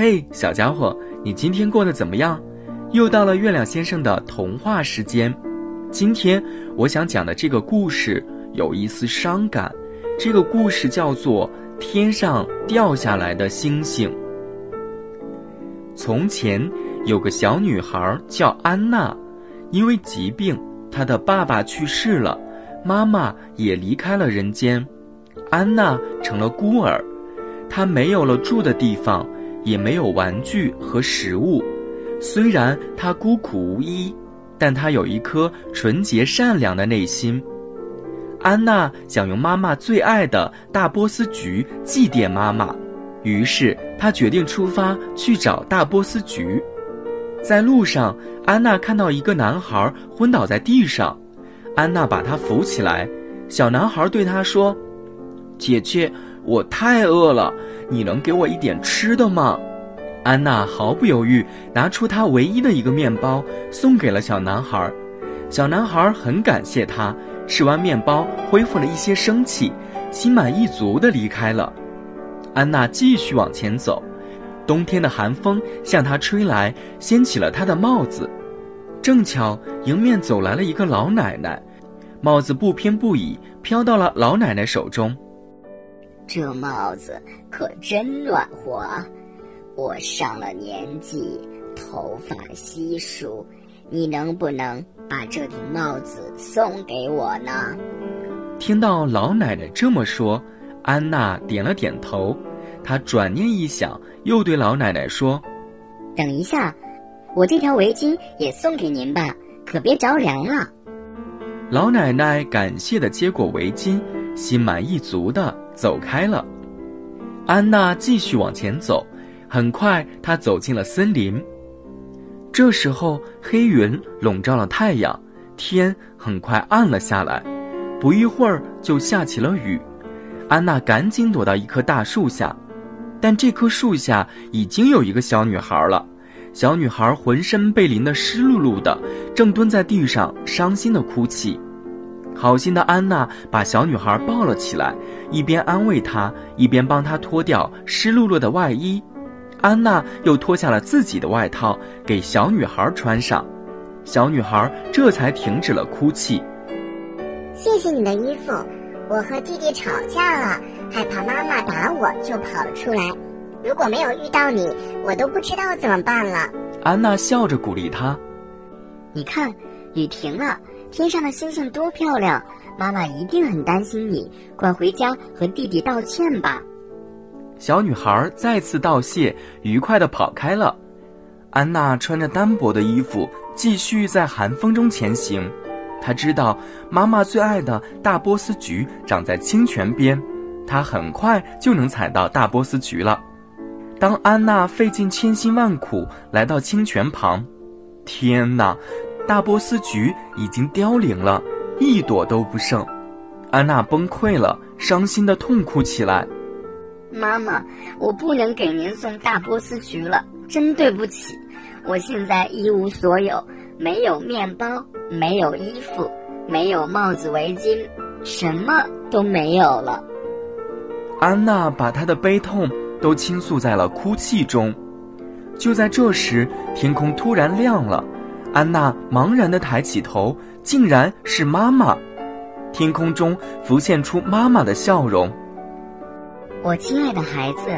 嘿，小家伙，你今天过得怎么样？又到了月亮先生的童话时间。今天我想讲的这个故事有一丝伤感。这个故事叫做《天上掉下来的星星》。从前有个小女孩叫安娜，因为疾病，她的爸爸去世了，妈妈也离开了人间，安娜成了孤儿。她没有了住的地方，也没有玩具和食物。虽然他孤苦无依，但他有一颗纯洁善良的内心。安娜想用妈妈最爱的大波斯菊祭奠妈妈，于是她决定出发去找大波斯菊。在路上，安娜看到一个男孩昏倒在地上，安娜把他扶起来。小男孩对她说：“姐姐。”我太饿了，你能给我一点吃的吗？安娜毫不犹豫拿出她唯一的一个面包，送给了小男孩。小男孩很感谢她，吃完面包恢复了一些生气，心满意足地离开了。安娜继续往前走，冬天的寒风向她吹来，掀起了她的帽子。正巧迎面走来了一个老奶奶，帽子不偏不倚飘到了老奶奶手中。这帽子可真暖和，我上了年纪，头发稀疏，你能不能把这顶帽子送给我呢？听到老奶奶这么说，安娜点了点头。她转念一想，又对老奶奶说：“等一下，我这条围巾也送给您吧，可别着凉了。”老奶奶感谢的接过围巾，心满意足的。走开了，安娜继续往前走。很快，她走进了森林。这时候，黑云笼罩了太阳，天很快暗了下来。不一会儿，就下起了雨。安娜赶紧躲到一棵大树下，但这棵树下已经有一个小女孩了。小女孩浑身被淋得湿漉漉的，正蹲在地上伤心的哭泣。好心的安娜把小女孩抱了起来，一边安慰她，一边帮她脱掉湿漉漉的外衣。安娜又脱下了自己的外套给小女孩穿上，小女孩这才停止了哭泣。谢谢你的衣服，我和弟弟吵架了，害怕妈妈打我，就跑了出来。如果没有遇到你，我都不知道怎么办了。安娜笑着鼓励她：“你看，雨停了。”天上的星星多漂亮！妈妈一定很担心你，快回家和弟弟道歉吧。小女孩再次道谢，愉快地跑开了。安娜穿着单薄的衣服，继续在寒风中前行。她知道妈妈最爱的大波斯菊长在清泉边，她很快就能采到大波斯菊了。当安娜费尽千辛万苦来到清泉旁，天哪！大波斯菊已经凋零了，一朵都不剩。安娜崩溃了，伤心的痛哭起来。妈妈，我不能给您送大波斯菊了，真对不起。我现在一无所有，没有面包，没有衣服，没有帽子围巾，什么都没有了。安娜把她的悲痛都倾诉在了哭泣中。就在这时，天空突然亮了。安娜茫然地抬起头，竟然是妈妈。天空中浮现出妈妈的笑容。我亲爱的孩子，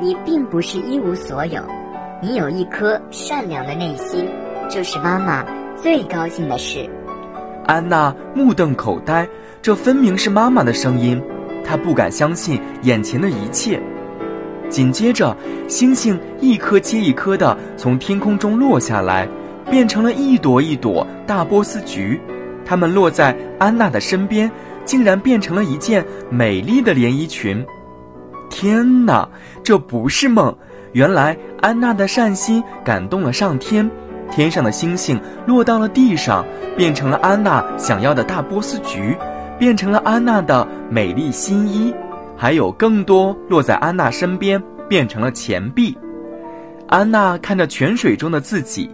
你并不是一无所有，你有一颗善良的内心，这是妈妈最高兴的事。安娜目瞪口呆，这分明是妈妈的声音，她不敢相信眼前的一切。紧接着，星星一颗接一颗地从天空中落下来。变成了一朵一朵大波斯菊，它们落在安娜的身边，竟然变成了一件美丽的连衣裙。天哪，这不是梦！原来安娜的善心感动了上天，天上的星星落到了地上，变成了安娜想要的大波斯菊，变成了安娜的美丽新衣，还有更多落在安娜身边，变成了钱币。安娜看着泉水中的自己。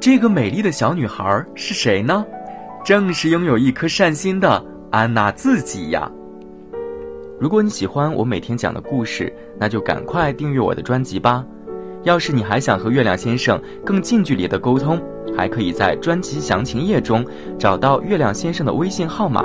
这个美丽的小女孩是谁呢？正是拥有一颗善心的安娜自己呀。如果你喜欢我每天讲的故事，那就赶快订阅我的专辑吧。要是你还想和月亮先生更近距离的沟通，还可以在专辑详情页中找到月亮先生的微信号码。